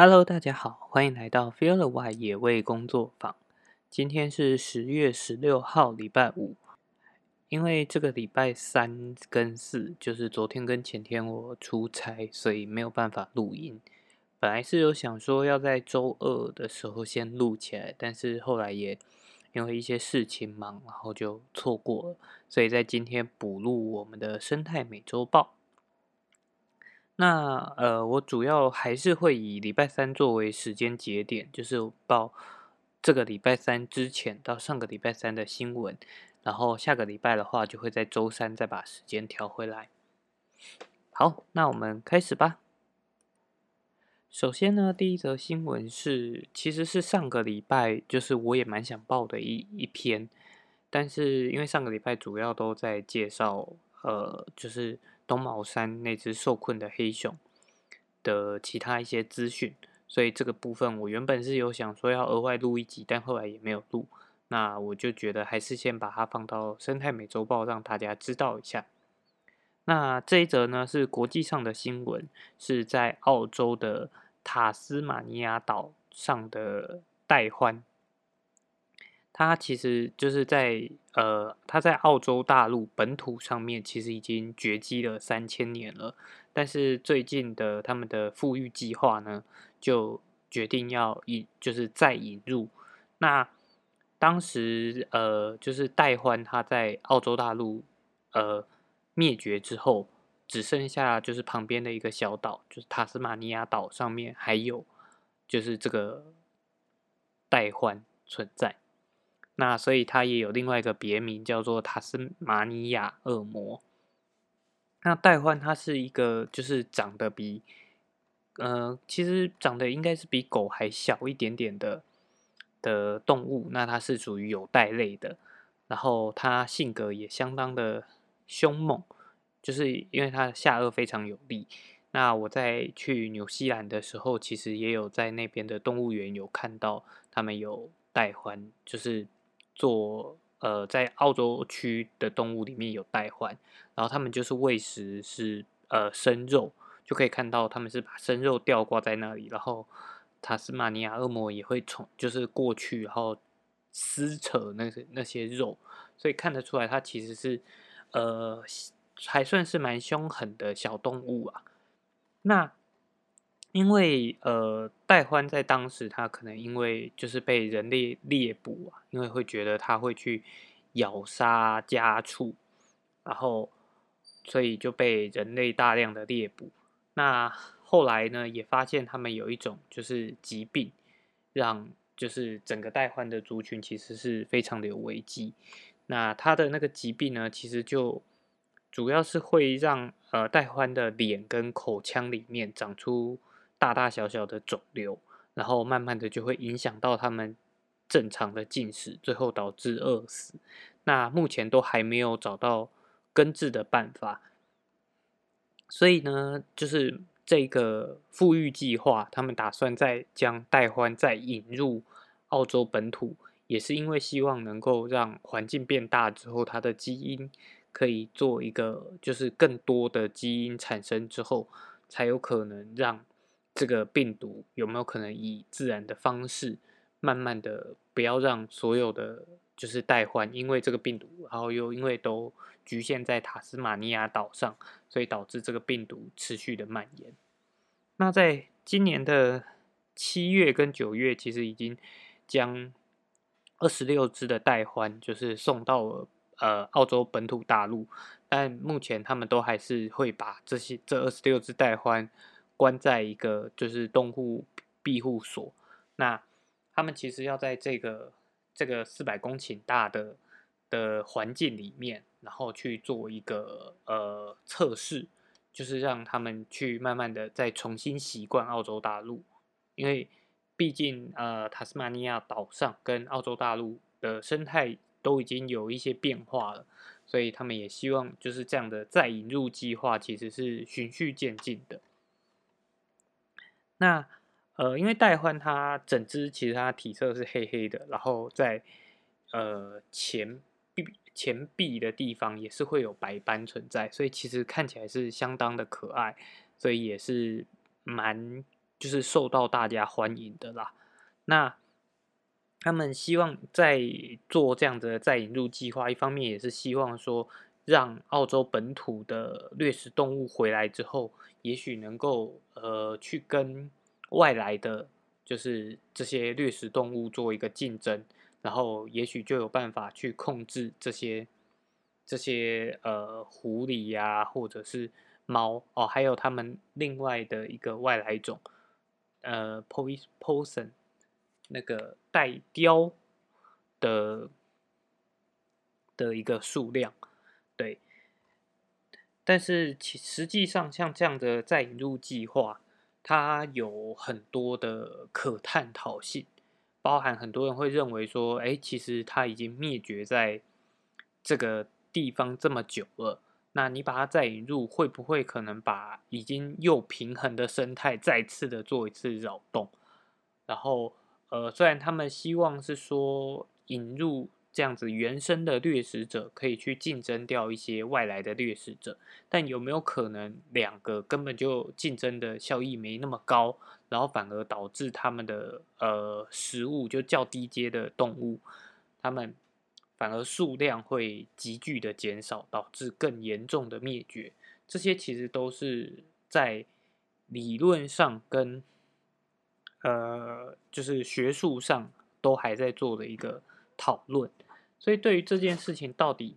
Hello，大家好，欢迎来到 Feel the Y 野味工作坊。今天是十月十六号，礼拜五。因为这个礼拜三跟四，就是昨天跟前天我出差，所以没有办法录音。本来是有想说要在周二的时候先录起来，但是后来也因为一些事情忙，然后就错过了。所以在今天补录我们的生态美洲报。那呃，我主要还是会以礼拜三作为时间节点，就是报这个礼拜三之前到上个礼拜三的新闻，然后下个礼拜的话就会在周三再把时间调回来。好，那我们开始吧。首先呢，第一则新闻是，其实是上个礼拜，就是我也蛮想报的一一篇，但是因为上个礼拜主要都在介绍，呃，就是。东毛山那只受困的黑熊的其他一些资讯，所以这个部分我原本是有想说要额外录一集，但后来也没有录。那我就觉得还是先把它放到生态美洲报让大家知道一下。那这一则呢是国际上的新闻，是在澳洲的塔斯马尼亚岛上的戴欢。它其实就是在呃，它在澳洲大陆本土上面其实已经绝迹了三千年了，但是最近的他们的富裕计划呢，就决定要引，就是再引入。那当时呃，就是戴欢他在澳洲大陆呃灭绝之后，只剩下就是旁边的一个小岛，就是塔斯马尼亚岛上面还有就是这个戴欢存在。那所以它也有另外一个别名，叫做塔斯马尼亚恶魔。那代换它是一个，就是长得比，呃，其实长得应该是比狗还小一点点的的动物。那它是属于有袋类的，然后它性格也相当的凶猛，就是因为它的下颚非常有力。那我在去纽西兰的时候，其实也有在那边的动物园有看到他们有代换，就是。做呃，在澳洲区的动物里面有代换，然后他们就是喂食是呃生肉，就可以看到他们是把生肉吊挂在那里，然后塔斯马尼亚恶魔也会从就是过去，然后撕扯那些那些肉，所以看得出来它其实是呃还算是蛮凶狠的小动物啊。那因为呃，戴欢在当时他可能因为就是被人类猎捕啊，因为会觉得他会去咬杀家畜，然后所以就被人类大量的猎捕。那后来呢，也发现他们有一种就是疾病，让就是整个戴欢的族群其实是非常的有危机。那他的那个疾病呢，其实就主要是会让呃戴欢的脸跟口腔里面长出。大大小小的肿瘤，然后慢慢的就会影响到他们正常的进食，最后导致饿死。那目前都还没有找到根治的办法，所以呢，就是这个富裕计划，他们打算再将带欢再引入澳洲本土，也是因为希望能够让环境变大之后，它的基因可以做一个，就是更多的基因产生之后，才有可能让。这个病毒有没有可能以自然的方式，慢慢的不要让所有的就是代换，因为这个病毒，然后又因为都局限在塔斯马尼亚岛上，所以导致这个病毒持续的蔓延。那在今年的七月跟九月，其实已经将二十六只的代换就是送到了呃澳洲本土大陆，但目前他们都还是会把这些这二十六只代换。关在一个就是动物庇护所，那他们其实要在这个这个四百公顷大的的环境里面，然后去做一个呃测试，就是让他们去慢慢的再重新习惯澳洲大陆，因为毕竟呃塔斯马尼亚岛上跟澳洲大陆的生态都已经有一些变化了，所以他们也希望就是这样的再引入计划其实是循序渐进的。那呃，因为代换它整只其实它体色是黑黑的，然后在呃前臂前臂的地方也是会有白斑存在，所以其实看起来是相当的可爱，所以也是蛮就是受到大家欢迎的啦。那他们希望在做这样的再引入计划，一方面也是希望说，让澳洲本土的掠食动物回来之后，也许能够呃去跟外来的，就是这些掠食动物做一个竞争，然后也许就有办法去控制这些这些呃狐狸呀，或者是猫哦，还有他们另外的一个外来种，呃，poison。那个带雕的的一个数量，但是其实际上像这样的再引入计划，它有很多的可探讨性，包含很多人会认为说，哎，其实它已经灭绝在这个地方这么久了，那你把它再引入，会不会可能把已经又平衡的生态再次的做一次扰动，然后？呃，虽然他们希望是说引入这样子原生的掠食者，可以去竞争掉一些外来的掠食者，但有没有可能两个根本就竞争的效益没那么高，然后反而导致他们的呃食物就较低阶的动物，他们反而数量会急剧的减少，导致更严重的灭绝？这些其实都是在理论上跟。呃，就是学术上都还在做的一个讨论，所以对于这件事情到底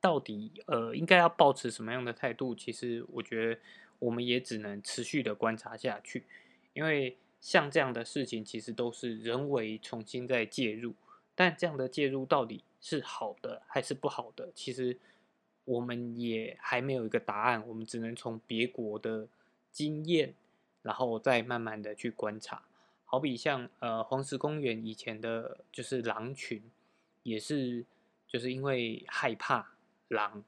到底呃应该要保持什么样的态度，其实我觉得我们也只能持续的观察下去，因为像这样的事情其实都是人为重新在介入，但这样的介入到底是好的还是不好的，其实我们也还没有一个答案，我们只能从别国的经验。然后再慢慢的去观察，好比像呃黄石公园以前的，就是狼群，也是就是因为害怕狼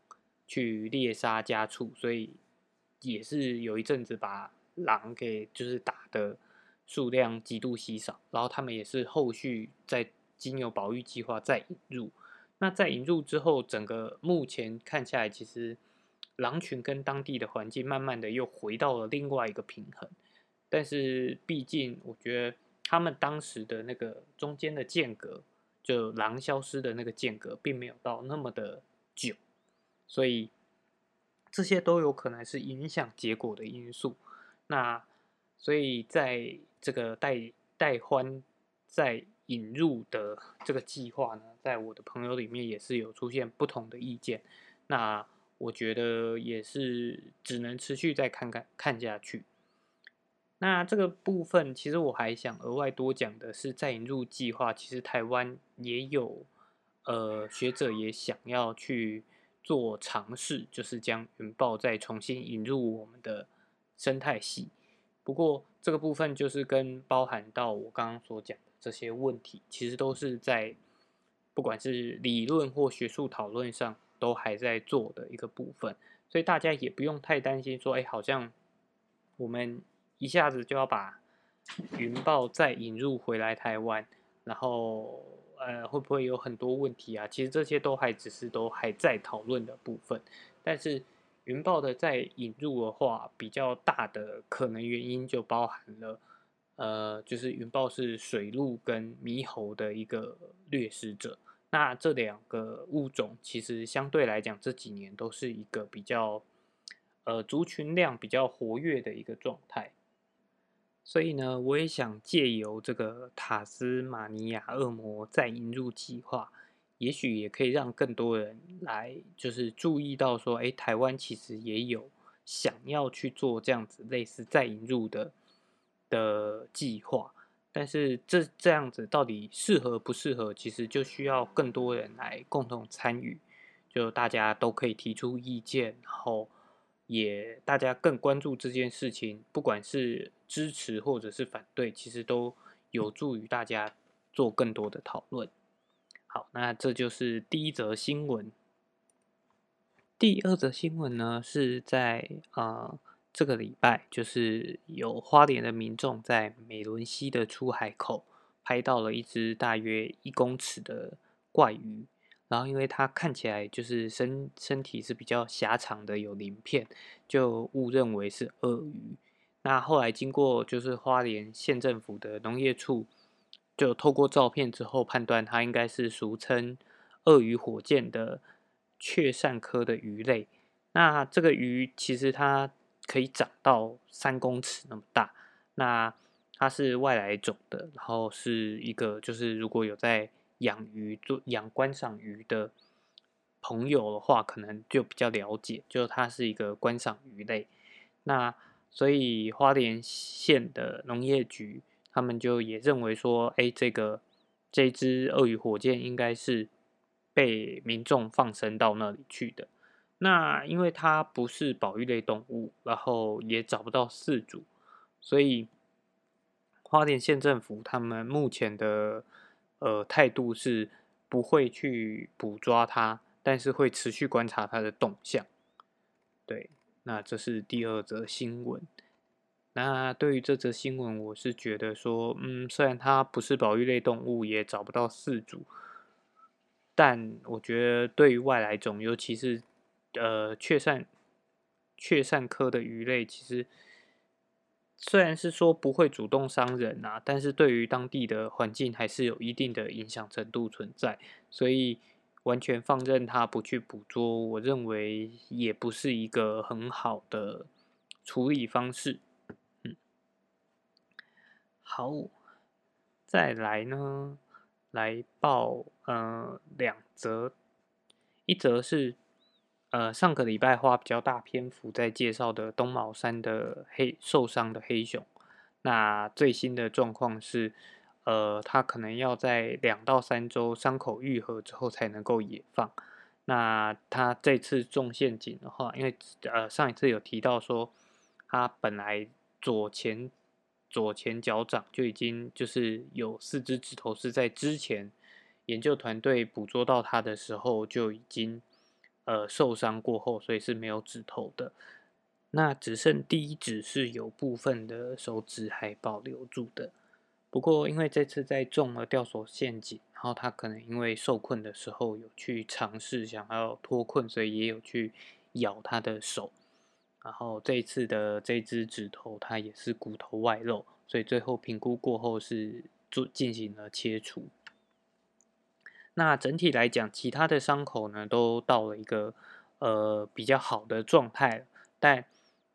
去猎杀家畜，所以也是有一阵子把狼给就是打的数量极度稀少，然后他们也是后续在经由保育计划再引入，那在引入之后，整个目前看下来，其实狼群跟当地的环境慢慢的又回到了另外一个平衡。但是毕竟，我觉得他们当时的那个中间的间隔，就狼消失的那个间隔，并没有到那么的久，所以这些都有可能是影响结果的因素。那所以在这个带带欢在引入的这个计划呢，在我的朋友里面也是有出现不同的意见。那我觉得也是只能持续再看看看下去。那这个部分，其实我还想额外多讲的是，在引入计划，其实台湾也有，呃，学者也想要去做尝试，就是将云豹再重新引入我们的生态系。不过这个部分就是跟包含到我刚刚所讲的这些问题，其实都是在不管是理论或学术讨论上都还在做的一个部分，所以大家也不用太担心说，哎，好像我们。一下子就要把云豹再引入回来台湾，然后呃会不会有很多问题啊？其实这些都还只是都还在讨论的部分。但是云豹的再引入的话，比较大的可能原因就包含了呃，就是云豹是水鹿跟猕猴的一个掠食者。那这两个物种其实相对来讲这几年都是一个比较呃族群量比较活跃的一个状态。所以呢，我也想借由这个塔斯马尼亚恶魔再引入计划，也许也可以让更多人来，就是注意到说，哎，台湾其实也有想要去做这样子类似再引入的的计划，但是这这样子到底适合不适合，其实就需要更多人来共同参与，就大家都可以提出意见，然后。也大家更关注这件事情，不管是支持或者是反对，其实都有助于大家做更多的讨论。好，那这就是第一则新闻。第二则新闻呢，是在啊这个礼拜，就是有花莲的民众在美伦溪的出海口拍到了一只大约一公尺的怪鱼。然后，因为它看起来就是身身体是比较狭长的，有鳞片，就误认为是鳄鱼。那后来经过就是花莲县政府的农业处，就透过照片之后判断它应该是俗称鳄鱼火箭的雀鳝科的鱼类。那这个鱼其实它可以长到三公尺那么大。那它是外来种的，然后是一个就是如果有在养鱼做养观赏鱼的朋友的话，可能就比较了解，就它是一个观赏鱼类。那所以花莲县的农业局，他们就也认为说，哎，这个这只鳄鱼火箭应该是被民众放生到那里去的。那因为它不是保育类动物，然后也找不到饲主，所以花莲县政府他们目前的呃态度是不会去捕抓它，但是会持续观察它的动向。对。那这是第二则新闻。那对于这则新闻，我是觉得说，嗯，虽然它不是保育类动物，也找不到饲主，但我觉得对于外来种，尤其是呃雀鳝雀鳝科的鱼类，其实虽然是说不会主动伤人啊，但是对于当地的环境还是有一定的影响程度存在，所以。完全放任它不去捕捉，我认为也不是一个很好的处理方式。嗯，好，再来呢，来报呃两则，一则是呃上个礼拜花比较大篇幅在介绍的东卯山的黑受伤的黑熊，那最新的状况是。呃，它可能要在两到三周伤口愈合之后才能够野放。那它这次中陷阱的话，因为呃上一次有提到说，它本来左前左前脚掌就已经就是有四只指头是在之前研究团队捕捉到它的时候就已经呃受伤过后，所以是没有指头的。那只剩第一指是有部分的手指还保留住的。不过，因为这次在中了吊索陷阱，然后他可能因为受困的时候有去尝试想要脱困，所以也有去咬他的手。然后这一次的这只指头，它也是骨头外露，所以最后评估过后是做进行了切除。那整体来讲，其他的伤口呢都到了一个呃比较好的状态，但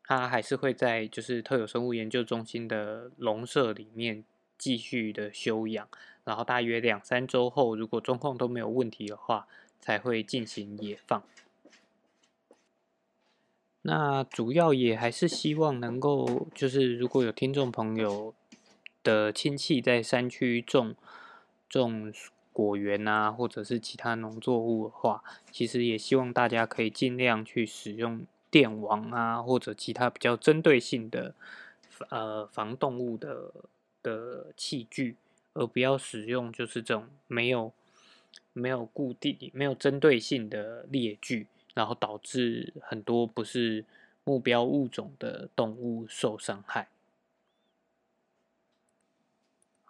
它还是会在就是特有生物研究中心的笼舍里面。继续的休养，然后大约两三周后，如果状况都没有问题的话，才会进行野放。那主要也还是希望能够，就是如果有听众朋友的亲戚在山区种种果园啊，或者是其他农作物的话，其实也希望大家可以尽量去使用电网啊，或者其他比较针对性的呃防动物的。的器具，而不要使用就是这种没有没有固定、没有针对性的猎具，然后导致很多不是目标物种的动物受伤害。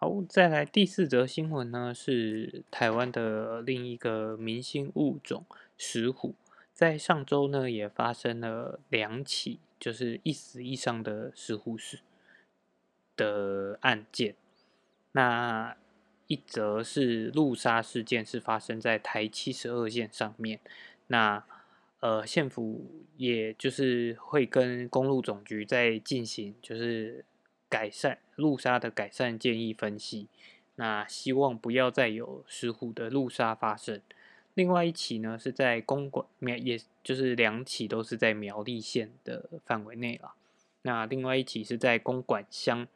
好，再来第四则新闻呢，是台湾的另一个明星物种石虎，在上周呢也发生了两起，就是一死一伤的石虎事。的案件，那一则是路杀事件，是发生在台七十二线上面。那呃，县府也就是会跟公路总局在进行，就是改善路杀的改善建议分析。那希望不要再有石虎的路杀发生。另外一起呢，是在公馆苗，也就是两起都是在苗栗县的范围内了。那另外一起是在公馆乡。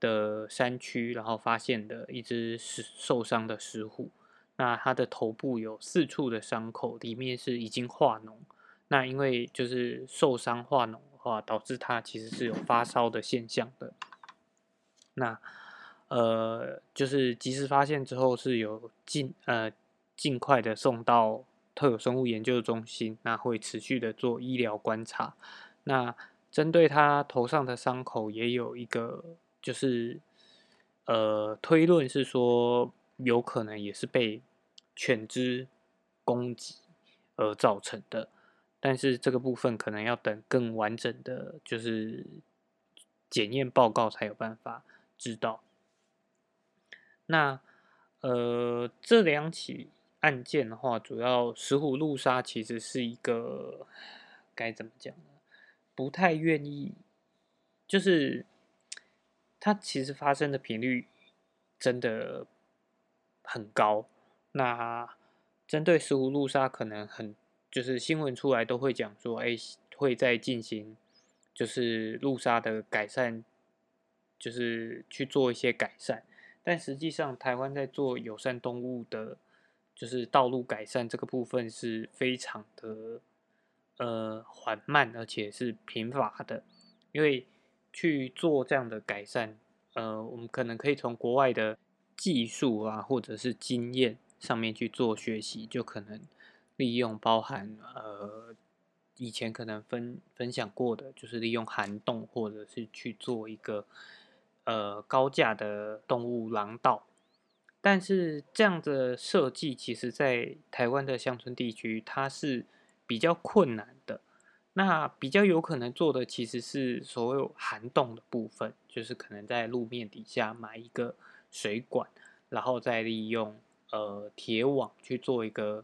的山区，然后发现的一只石受伤的石虎，那它的头部有四处的伤口，里面是已经化脓。那因为就是受伤化脓话，导致它其实是有发烧的现象的。那呃，就是及时发现之后，是有尽呃尽快的送到特有生物研究中心，那会持续的做医疗观察。那针对它头上的伤口，也有一个。就是，呃，推论是说，有可能也是被犬只攻击而造成的，但是这个部分可能要等更完整的，就是检验报告才有办法知道。那呃，这两起案件的话，主要石虎路杀其实是一个该怎么讲呢？不太愿意，就是它其实发生的频率真的很高。那针对石虎路杀，可能很就是新闻出来都会讲说，哎，会在进行就是路杀的改善，就是去做一些改善。但实际上，台湾在做友善动物的，就是道路改善这个部分是非常的呃缓慢，而且是贫乏的。因为去做这样的改善，呃，我们可能可以从国外的技术啊，或者是经验上面去做学习，就可能利用包含呃以前可能分分享过的，就是利用涵洞，或者是去做一个。呃，高价的动物廊道，但是这样的设计，其实在台湾的乡村地区，它是比较困难的。那比较有可能做的，其实是所谓涵洞的部分，就是可能在路面底下埋一个水管，然后再利用呃铁网去做一个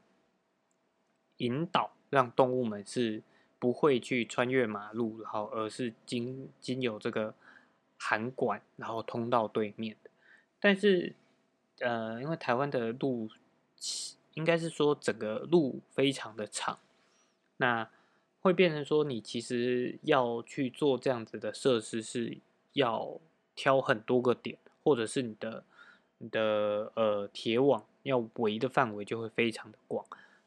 引导，让动物们是不会去穿越马路，然后而是经经由这个。涵管，然后通到对面，但是，呃，因为台湾的路，应该是说整个路非常的长，那会变成说你其实要去做这样子的设施，是要挑很多个点，或者是你的你的呃铁网要围的范围就会非常的广。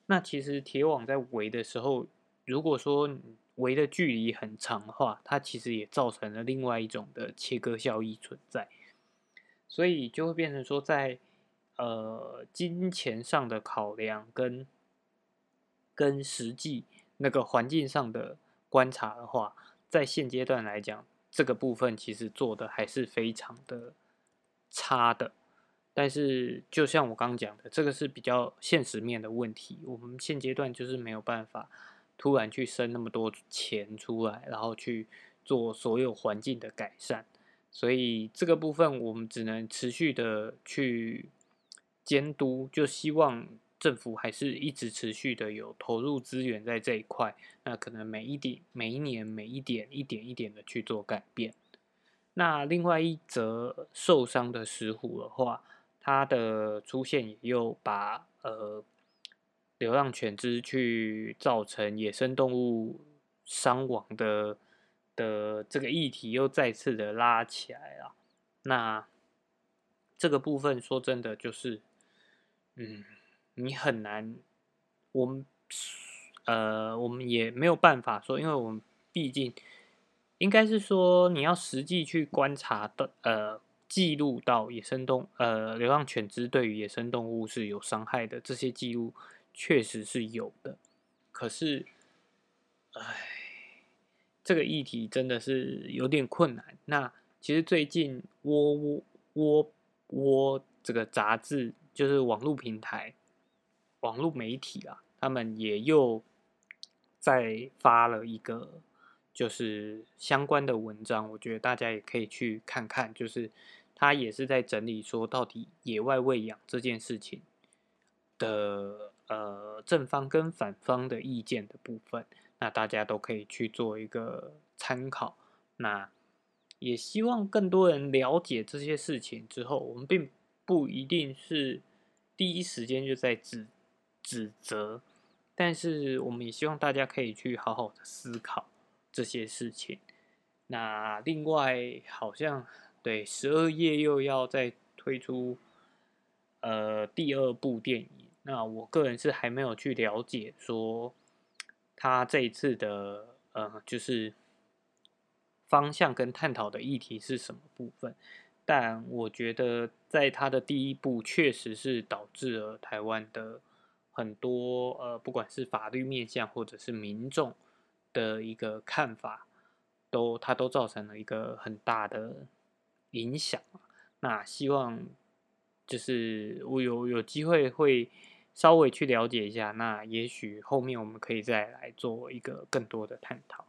那其实铁网在围的时候，如果说围的距离很长的话，它其实也造成了另外一种的切割效益存在，所以就会变成说，在呃金钱上的考量跟跟实际那个环境上的观察的话，在现阶段来讲，这个部分其实做的还是非常的差的。但是就像我刚刚讲的，这个是比较现实面的问题，我们现阶段就是没有办法。突然去生那么多钱出来，然后去做所有环境的改善，所以这个部分我们只能持续的去监督，就希望政府还是一直持续的有投入资源在这一块，那可能每一点、每一年、每一点、一点一点的去做改变。那另外一则受伤的石虎的话，它的出现又把呃。流浪犬只去造成野生动物伤亡的的这个议题又再次的拉起来了。那这个部分说真的就是，嗯，你很难，我们呃，我们也没有办法说，因为我们毕竟应该是说，你要实际去观察的，呃，记录到野生动呃流浪犬只对于野生动物是有伤害的这些记录。确实是有的，可是，唉，这个议题真的是有点困难。那其实最近窝窝窝窝这个杂志，就是网络平台、网络媒体啊，他们也又在发了一个就是相关的文章，我觉得大家也可以去看看。就是他也是在整理说，到底野外喂养这件事情的。呃，正方跟反方的意见的部分，那大家都可以去做一个参考。那也希望更多人了解这些事情之后，我们并不一定是第一时间就在指指责，但是我们也希望大家可以去好好的思考这些事情。那另外，好像对十二月又要再推出呃第二部电影。那我个人是还没有去了解说他这一次的呃，就是方向跟探讨的议题是什么部分，但我觉得在他的第一步确实是导致了台湾的很多呃，不管是法律面向或者是民众的一个看法，都它都造成了一个很大的影响。那希望就是我有有机会会。稍微去了解一下，那也许后面我们可以再来做一个更多的探讨。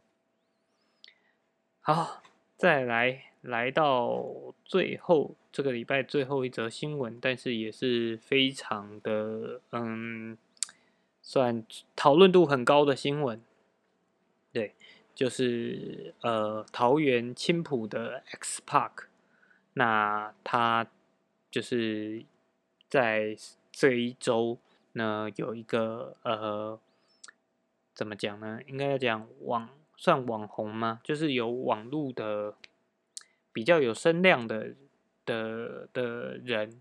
好，再来来到最后这个礼拜最后一则新闻，但是也是非常的嗯，算讨论度很高的新闻。对，就是呃桃园青浦的 X Park，那他就是在这一周呢有一个呃怎么讲呢？应该要讲网算网红吗？就是有网络的。比较有声量的的的人，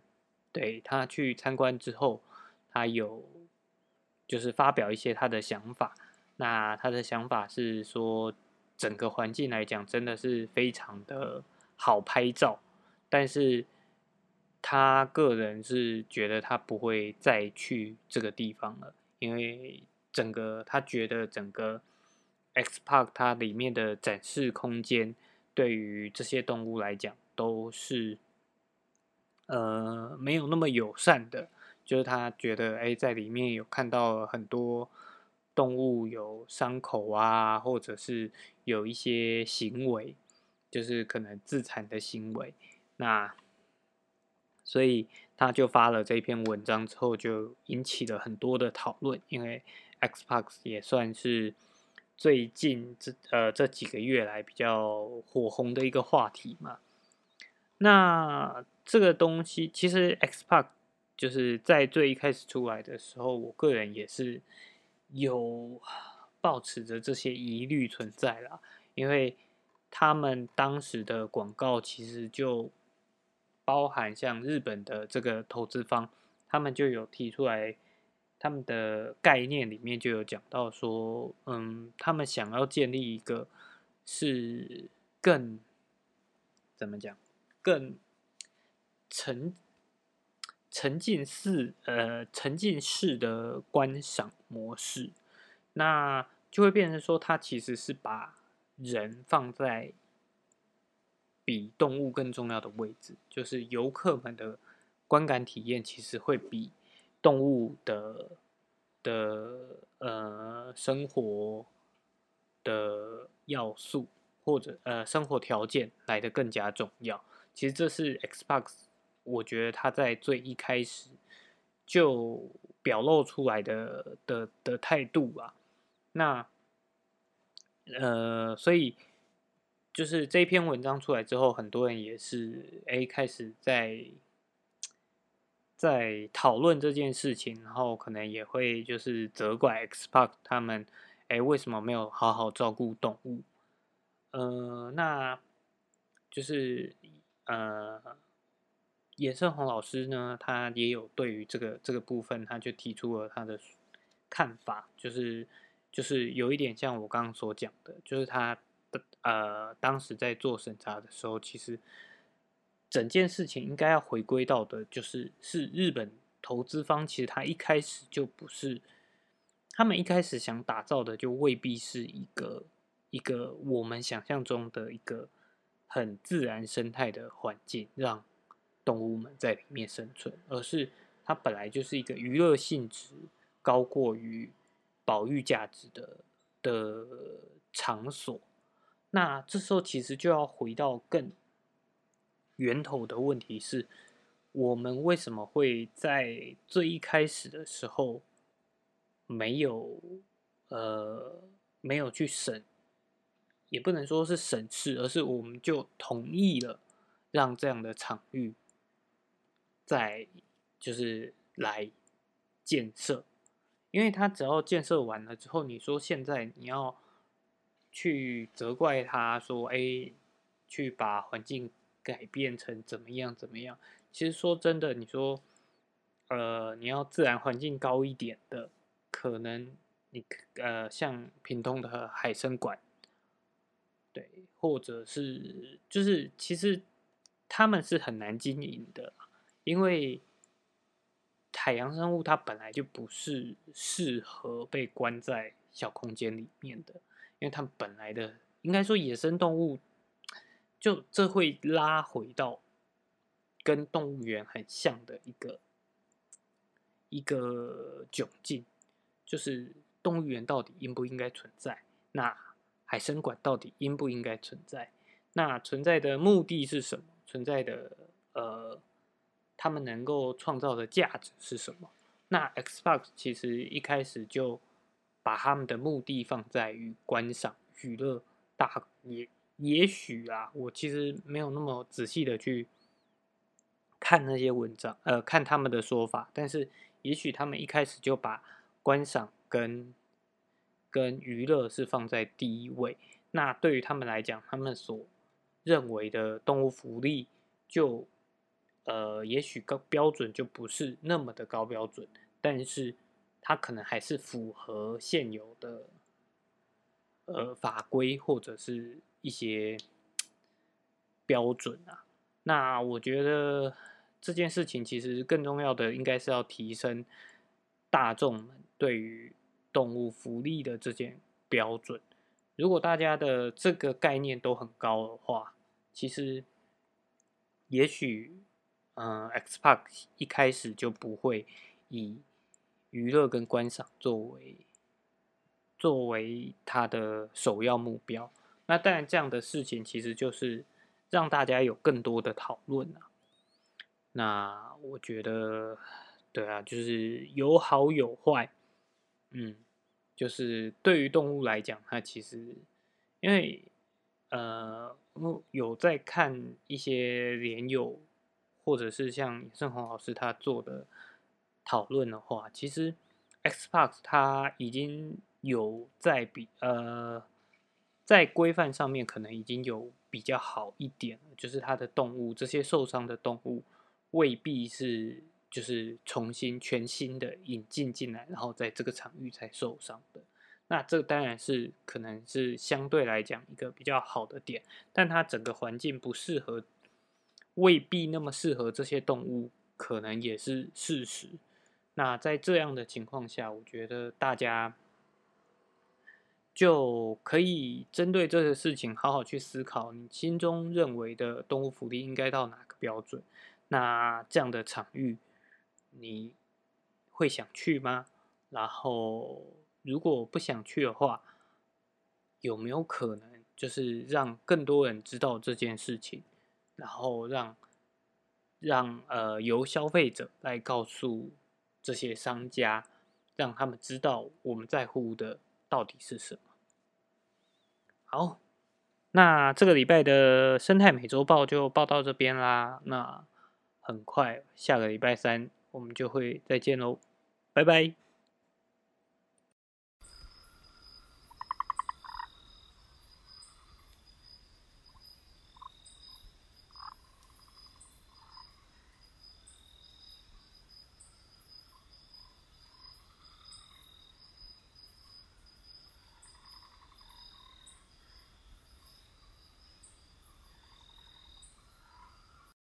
对他去参观之后，他有就是发表一些他的想法。那他的想法是说，整个环境来讲真的是非常的好拍照，但是他个人是觉得他不会再去这个地方了，因为整个他觉得整个 X Park 它里面的展示空间。对于这些动物来讲，都是呃没有那么友善的。就是他觉得，哎，在里面有看到很多动物有伤口啊，或者是有一些行为，就是可能自残的行为。那所以他就发了这篇文章之后，就引起了很多的讨论。因为 Xbox 也算是。最近这呃这几个月来比较火红的一个话题嘛，那这个东西其实 X Park 就是在最一开始出来的时候，我个人也是有抱持着这些疑虑存在啦，因为他们当时的广告其实就包含像日本的这个投资方，他们就有提出来。他们的概念里面就有讲到说，嗯，他们想要建立一个是更怎么讲，更沉沉浸式呃沉浸式的观赏模式，那就会变成说，它其实是把人放在比动物更重要的位置，就是游客们的观感体验其实会比。动物的的呃生活的要素或者呃生活条件来的更加重要。其实这是 Xbox，我觉得它在最一开始就表露出来的的的态度啊。那呃，所以就是这篇文章出来之后，很多人也是哎开始在。在讨论这件事情，然后可能也会就是责怪 X Park 他们，哎，为什么没有好好照顾动物？呃，那就是呃，严胜宏老师呢，他也有对于这个这个部分，他就提出了他的看法，就是就是有一点像我刚刚所讲的，就是他呃，当时在做审查的时候，其实。整件事情应该要回归到的，就是是日本投资方，其实他一开始就不是，他们一开始想打造的就未必是一个一个我们想象中的一个很自然生态的环境，让动物们在里面生存，而是它本来就是一个娱乐性质高过于保育价值的的场所。那这时候其实就要回到更。源头的问题是，我们为什么会在最一开始的时候没有呃没有去审，也不能说是审视，而是我们就同意了让这样的场域在就是来建设，因为他只要建设完了之后，你说现在你要去责怪他说，哎，去把环境。改变成怎么样？怎么样？其实说真的，你说，呃，你要自然环境高一点的，可能你呃，像屏东的海参馆，对，或者是就是其实他们是很难经营的，因为海洋生物它本来就不是适合被关在小空间里面的，因为它们本来的应该说野生动物。就这会拉回到跟动物园很像的一个一个窘境，就是动物园到底应不应该存在？那海参馆到底应不应该存在？那存在的目的是什么？存在的呃，他们能够创造的价值是什么？那 Xbox 其实一开始就把他们的目的放在于观赏、娱乐、大也也许啊，我其实没有那么仔细的去看那些文章，呃，看他们的说法，但是也许他们一开始就把观赏跟跟娱乐是放在第一位。那对于他们来讲，他们所认为的动物福利，就呃，也许高标准就不是那么的高标准，但是它可能还是符合现有的呃法规或者是一些标准啊。那我觉得这件事情其实更重要的，应该是要提升大众们对于动物福利的这件标准。如果大家的这个概念都很高的话，其实也许，嗯，Xbox 一开始就不会以娱乐跟观赏作为作为它的首要目标。那当然，这样的事情其实就是让大家有更多的讨论啊。那我觉得，对啊，就是有好有坏，嗯。就是对于动物来讲，它其实因为呃，有在看一些连友或者是像盛宏老师他做的讨论的话，其实 Xbox 它已经有在比呃在规范上面可能已经有比较好一点了，就是它的动物这些受伤的动物未必是。就是重新全新的引进进来，然后在这个场域才受伤的。那这当然是可能是相对来讲一个比较好的点，但它整个环境不适合，未必那么适合这些动物，可能也是事实。那在这样的情况下，我觉得大家就可以针对这个事情好好去思考，你心中认为的动物福利应该到哪个标准？那这样的场域。你会想去吗？然后如果不想去的话，有没有可能就是让更多人知道这件事情，然后让让呃由消费者来告诉这些商家，让他们知道我们在乎的到底是什么？好，那这个礼拜的生态美洲报就报到这边啦。那很快下个礼拜三。我们就会再见喽，拜拜。